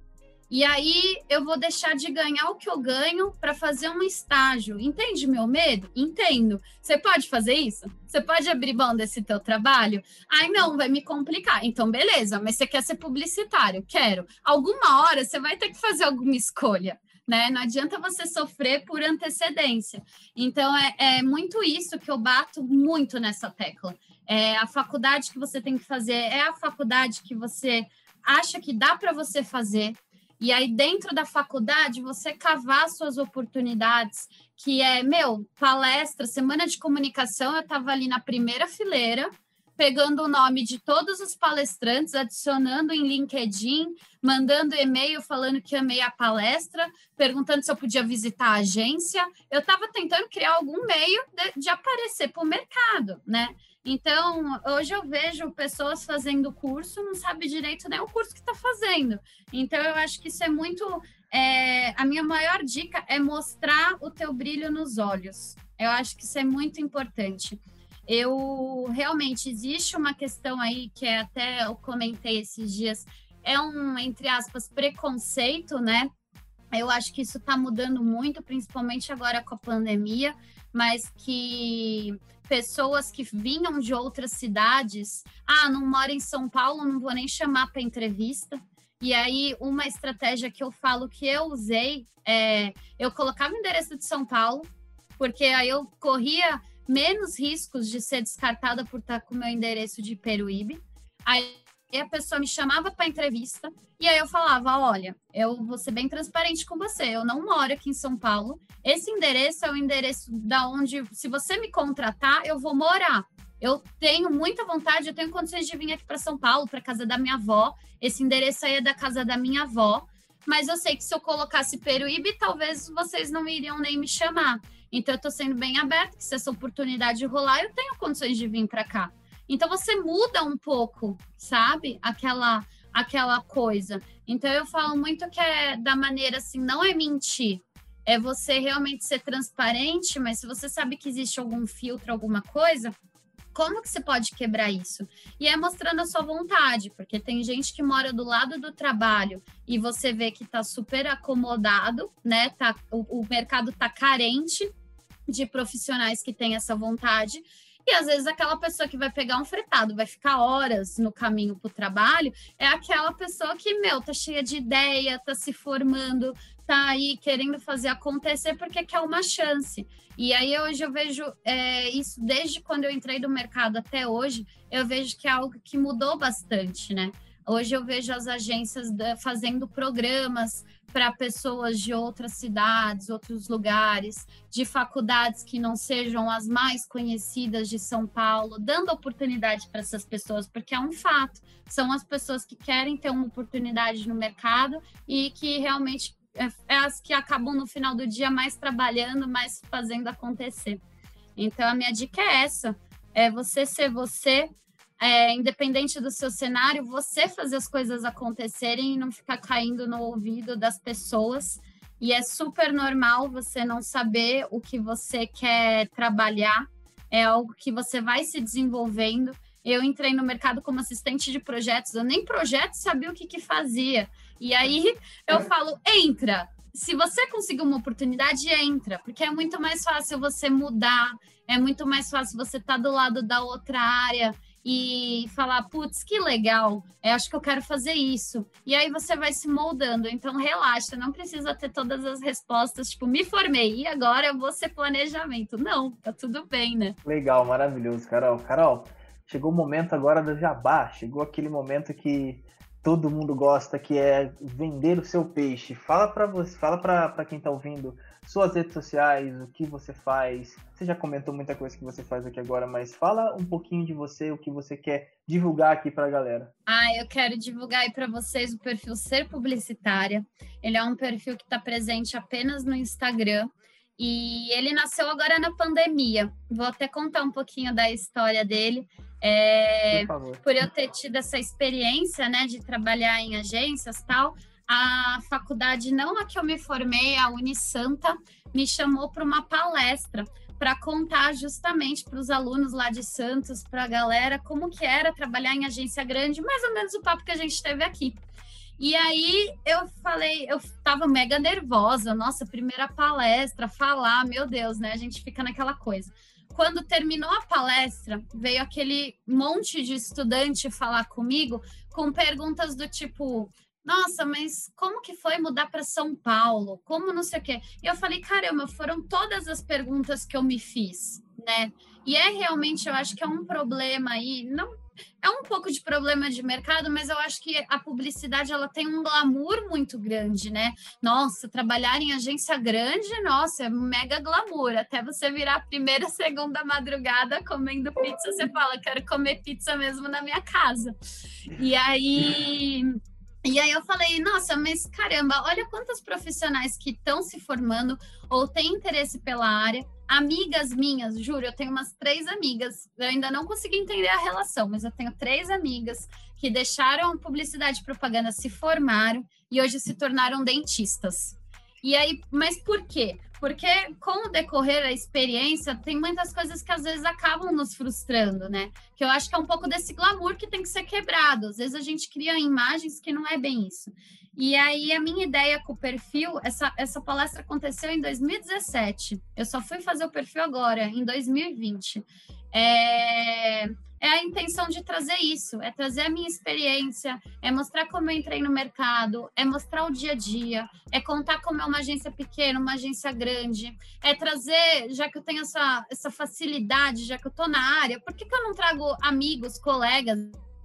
E aí eu vou deixar de ganhar o que eu ganho para fazer um estágio. Entende meu medo? Entendo. Você pode fazer isso? Você pode abrir mão desse teu trabalho? Ai, não, vai me complicar. Então, beleza, mas você quer ser publicitário? Quero. Alguma hora você vai ter que fazer alguma escolha. Né? Não adianta você sofrer por antecedência. Então, é, é muito isso que eu bato muito nessa tecla. É a faculdade que você tem que fazer, é a faculdade que você acha que dá para você fazer, e aí, dentro da faculdade, você cavar suas oportunidades, que é, meu, palestra, semana de comunicação, eu estava ali na primeira fileira, pegando o nome de todos os palestrantes, adicionando em LinkedIn, mandando e-mail falando que amei a palestra, perguntando se eu podia visitar a agência. Eu estava tentando criar algum meio de, de aparecer para o mercado, né? Então, hoje eu vejo pessoas fazendo curso, não sabe direito nem o curso que está fazendo. Então, eu acho que isso é muito. É, a minha maior dica é mostrar o teu brilho nos olhos. Eu acho que isso é muito importante. Eu realmente existe uma questão aí que é, até eu comentei esses dias, é um, entre aspas, preconceito, né? Eu acho que isso está mudando muito, principalmente agora com a pandemia, mas que pessoas que vinham de outras cidades, ah, não moro em São Paulo, não vou nem chamar para entrevista. E aí, uma estratégia que eu falo que eu usei é eu colocava o endereço de São Paulo, porque aí eu corria menos riscos de ser descartada por estar com o meu endereço de Peruíbe. Aí e a pessoa me chamava para entrevista e aí eu falava: olha, eu vou ser bem transparente com você, eu não moro aqui em São Paulo. Esse endereço é o endereço da onde, se você me contratar, eu vou morar. Eu tenho muita vontade, eu tenho condições de vir aqui para São Paulo, para casa da minha avó. Esse endereço aí é da casa da minha avó, mas eu sei que se eu colocasse Peruíbe, talvez vocês não iriam nem me chamar. Então eu estou sendo bem aberta, que se essa oportunidade rolar, eu tenho condições de vir para cá. Então você muda um pouco, sabe? Aquela aquela coisa. Então eu falo muito que é da maneira assim, não é mentir, é você realmente ser transparente, mas se você sabe que existe algum filtro, alguma coisa, Como que você pode quebrar isso? E é mostrando a sua vontade, porque tem gente que mora do lado do trabalho e você vê que está super acomodado, né? Tá, o, o mercado está carente de profissionais que têm essa vontade. E às vezes aquela pessoa que vai pegar um fretado, vai ficar horas no caminho para o trabalho, é aquela pessoa que, meu, tá cheia de ideia, tá se formando, tá aí querendo fazer acontecer porque quer uma chance. E aí hoje eu vejo é, isso desde quando eu entrei no mercado até hoje, eu vejo que é algo que mudou bastante, né? Hoje eu vejo as agências fazendo programas para pessoas de outras cidades, outros lugares, de faculdades que não sejam as mais conhecidas de São Paulo, dando oportunidade para essas pessoas, porque é um fato, são as pessoas que querem ter uma oportunidade no mercado e que realmente é, é as que acabam no final do dia mais trabalhando, mais fazendo acontecer. Então a minha dica é essa: é você ser você, é, independente do seu cenário, você fazer as coisas acontecerem e não ficar caindo no ouvido das pessoas. E é super normal você não saber o que você quer trabalhar, é algo que você vai se desenvolvendo. Eu entrei no mercado como assistente de projetos, eu nem projeto sabia o que, que fazia. E aí eu falo, entra. Se você conseguir uma oportunidade, entra, porque é muito mais fácil você mudar, é muito mais fácil você estar tá do lado da outra área e falar, putz, que legal, eu acho que eu quero fazer isso. E aí você vai se moldando. Então, relaxa, não precisa ter todas as respostas, tipo, me formei e agora eu vou ser planejamento. Não, tá tudo bem, né? Legal, maravilhoso, Carol. Carol, chegou o momento agora do jabá, chegou aquele momento que todo mundo gosta, que é vender o seu peixe. Fala para você, fala para quem tá ouvindo suas redes sociais, o que você faz. Você já comentou muita coisa que você faz aqui agora, mas fala um pouquinho de você, o que você quer divulgar aqui para a galera. Ah, eu quero divulgar aí para vocês o perfil Ser Publicitária. Ele é um perfil que está presente apenas no Instagram. E ele nasceu agora na pandemia. Vou até contar um pouquinho da história dele. É, por, por eu ter tido essa experiência, né, de trabalhar em agências tal, a faculdade, não a que eu me formei, a Unisanta, me chamou para uma palestra para contar justamente para os alunos lá de Santos, para a galera, como que era trabalhar em agência grande, mais ou menos o papo que a gente teve aqui. E aí eu falei, eu estava mega nervosa, nossa, primeira palestra, falar, meu Deus, né? A gente fica naquela coisa. Quando terminou a palestra, veio aquele monte de estudante falar comigo com perguntas do tipo: nossa, mas como que foi mudar para São Paulo? Como não sei o quê? E eu falei, caramba, foram todas as perguntas que eu me fiz, né? E é realmente, eu acho que é um problema aí, não é um pouco de problema de mercado, mas eu acho que a publicidade ela tem um glamour muito grande, né? Nossa, trabalhar em agência grande, nossa, é mega glamour. Até você virar a primeira, segunda madrugada comendo pizza, você fala, quero comer pizza mesmo na minha casa. E aí e aí eu falei, nossa, mas caramba, olha quantos profissionais que estão se formando ou têm interesse pela área. Amigas minhas, juro, eu tenho umas três amigas, eu ainda não consegui entender a relação, mas eu tenho três amigas que deixaram publicidade e propaganda, se formaram e hoje se tornaram dentistas. E aí, mas por quê? Porque com o decorrer da experiência, tem muitas coisas que às vezes acabam nos frustrando, né? Que eu acho que é um pouco desse glamour que tem que ser quebrado. Às vezes a gente cria imagens que não é bem isso. E aí a minha ideia com o perfil, essa, essa palestra aconteceu em 2017. Eu só fui fazer o perfil agora, em 2020. É, é a intenção de trazer isso, é trazer a minha experiência, é mostrar como eu entrei no mercado, é mostrar o dia a dia, é contar como é uma agência pequena, uma agência grande, é trazer, já que eu tenho essa, essa facilidade, já que eu estou na área, por que, que eu não trago amigos, colegas?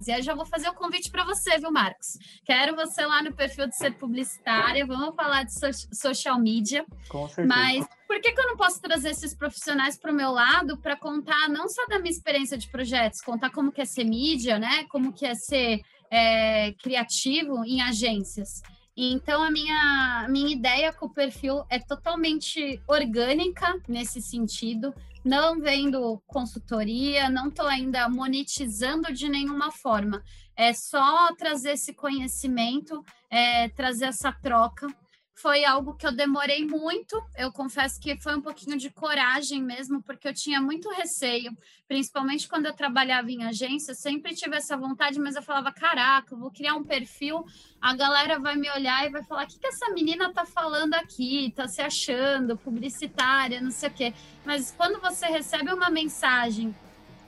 E aí já vou fazer o convite para você, viu, Marcos? Quero você lá no perfil de ser publicitária, vamos falar de so social media. Com certeza. Mas por que, que eu não posso trazer esses profissionais para o meu lado para contar não só da minha experiência de projetos, contar como que é ser mídia, né? Como que é ser é, criativo em agências. Então, a minha, minha ideia com o perfil é totalmente orgânica nesse sentido, não vendo consultoria, não estou ainda monetizando de nenhuma forma. É só trazer esse conhecimento, é, trazer essa troca, foi algo que eu demorei muito. Eu confesso que foi um pouquinho de coragem mesmo, porque eu tinha muito receio, principalmente quando eu trabalhava em agência. Sempre tive essa vontade, mas eu falava: caraca, eu vou criar um perfil, a galera vai me olhar e vai falar: o que, que essa menina tá falando aqui? Tá se achando publicitária, não sei o quê. Mas quando você recebe uma mensagem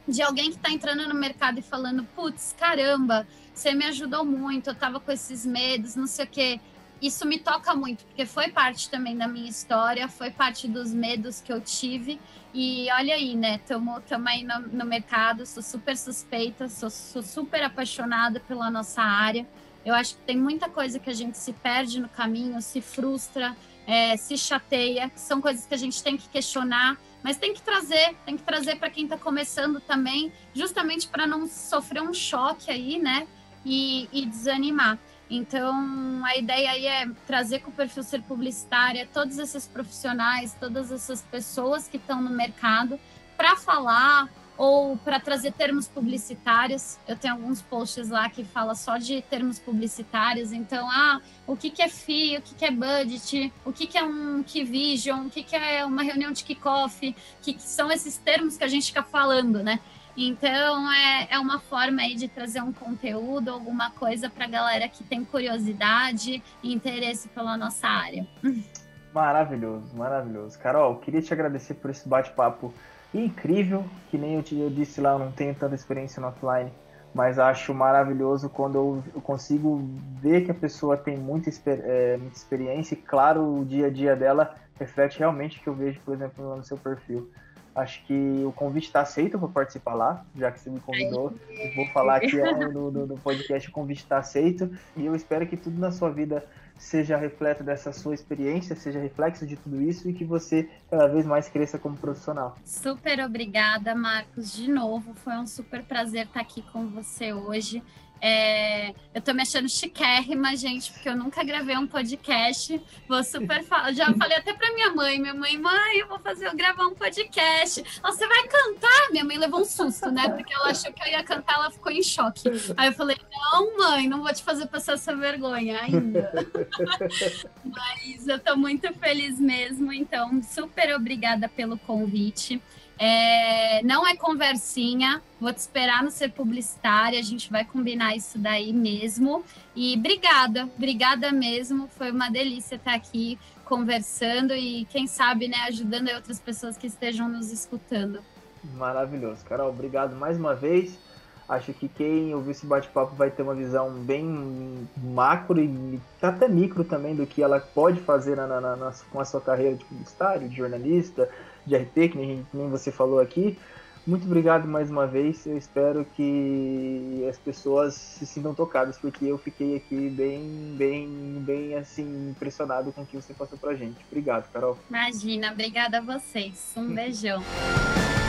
de alguém que está entrando no mercado e falando: putz, caramba, você me ajudou muito, eu tava com esses medos, não sei o quê isso me toca muito, porque foi parte também da minha história, foi parte dos medos que eu tive. E olha aí, né? Estamos aí no, no, mercado, sou super suspeita, sou, sou super apaixonada pela nossa área. Eu acho que tem muita coisa que a gente se perde no caminho, se frustra, é, se chateia, são coisas que a gente tem que questionar, mas tem que trazer, tem que trazer para quem está começando também, justamente para não sofrer um choque aí, né? E, e desanimar. Então, a ideia aí é trazer com o perfil ser publicitária todos esses profissionais, todas essas pessoas que estão no mercado para falar ou para trazer termos publicitários. Eu tenho alguns posts lá que fala só de termos publicitários. Então, ah, o que, que é FII, o que, que é budget, o que, que é um key vision, o que, que é uma reunião de kickoff, que, que são esses termos que a gente fica falando, né? Então é, é uma forma aí de trazer um conteúdo, alguma coisa para a galera que tem curiosidade e interesse pela nossa área. Maravilhoso, maravilhoso. Carol, queria te agradecer por esse bate-papo incrível, que nem eu, te, eu disse lá, eu não tenho tanta experiência no offline, mas acho maravilhoso quando eu, eu consigo ver que a pessoa tem muita, é, muita experiência e, claro, o dia a dia dela reflete realmente o que eu vejo, por exemplo, no seu perfil. Acho que o convite está aceito para participar lá, já que você me convidou. Eu vou falar aqui no, no, no podcast, o convite está aceito. E eu espero que tudo na sua vida seja reflexo dessa sua experiência, seja reflexo de tudo isso e que você cada vez mais cresça como profissional. Super obrigada, Marcos, de novo. Foi um super prazer estar aqui com você hoje. É, eu tô me achando chiquérrima, gente, porque eu nunca gravei um podcast. Vou super falar. Já falei até pra minha mãe: minha mãe, mãe, eu vou fazer, eu gravar um podcast. Você vai cantar? Minha mãe levou um susto, né? Porque ela achou que eu ia cantar, ela ficou em choque. Aí eu falei: não, mãe, não vou te fazer passar essa vergonha ainda. Mas eu tô muito feliz mesmo, então, super obrigada pelo convite. É, não é conversinha, vou te esperar no ser publicitária, a gente vai combinar isso daí mesmo. E obrigada, obrigada mesmo. Foi uma delícia estar aqui conversando e, quem sabe, né, ajudando outras pessoas que estejam nos escutando. Maravilhoso, Carol. Obrigado mais uma vez. Acho que quem ouvir esse bate-papo vai ter uma visão bem macro e até micro também do que ela pode fazer na, na, na, com a sua carreira de publicitário, de jornalista, de RP, que nem, nem você falou aqui. Muito obrigado mais uma vez. Eu espero que as pessoas se sintam tocadas, porque eu fiquei aqui bem, bem, bem assim impressionado com o que você passou pra gente. Obrigado, Carol. Imagina, obrigada a vocês. Um beijão.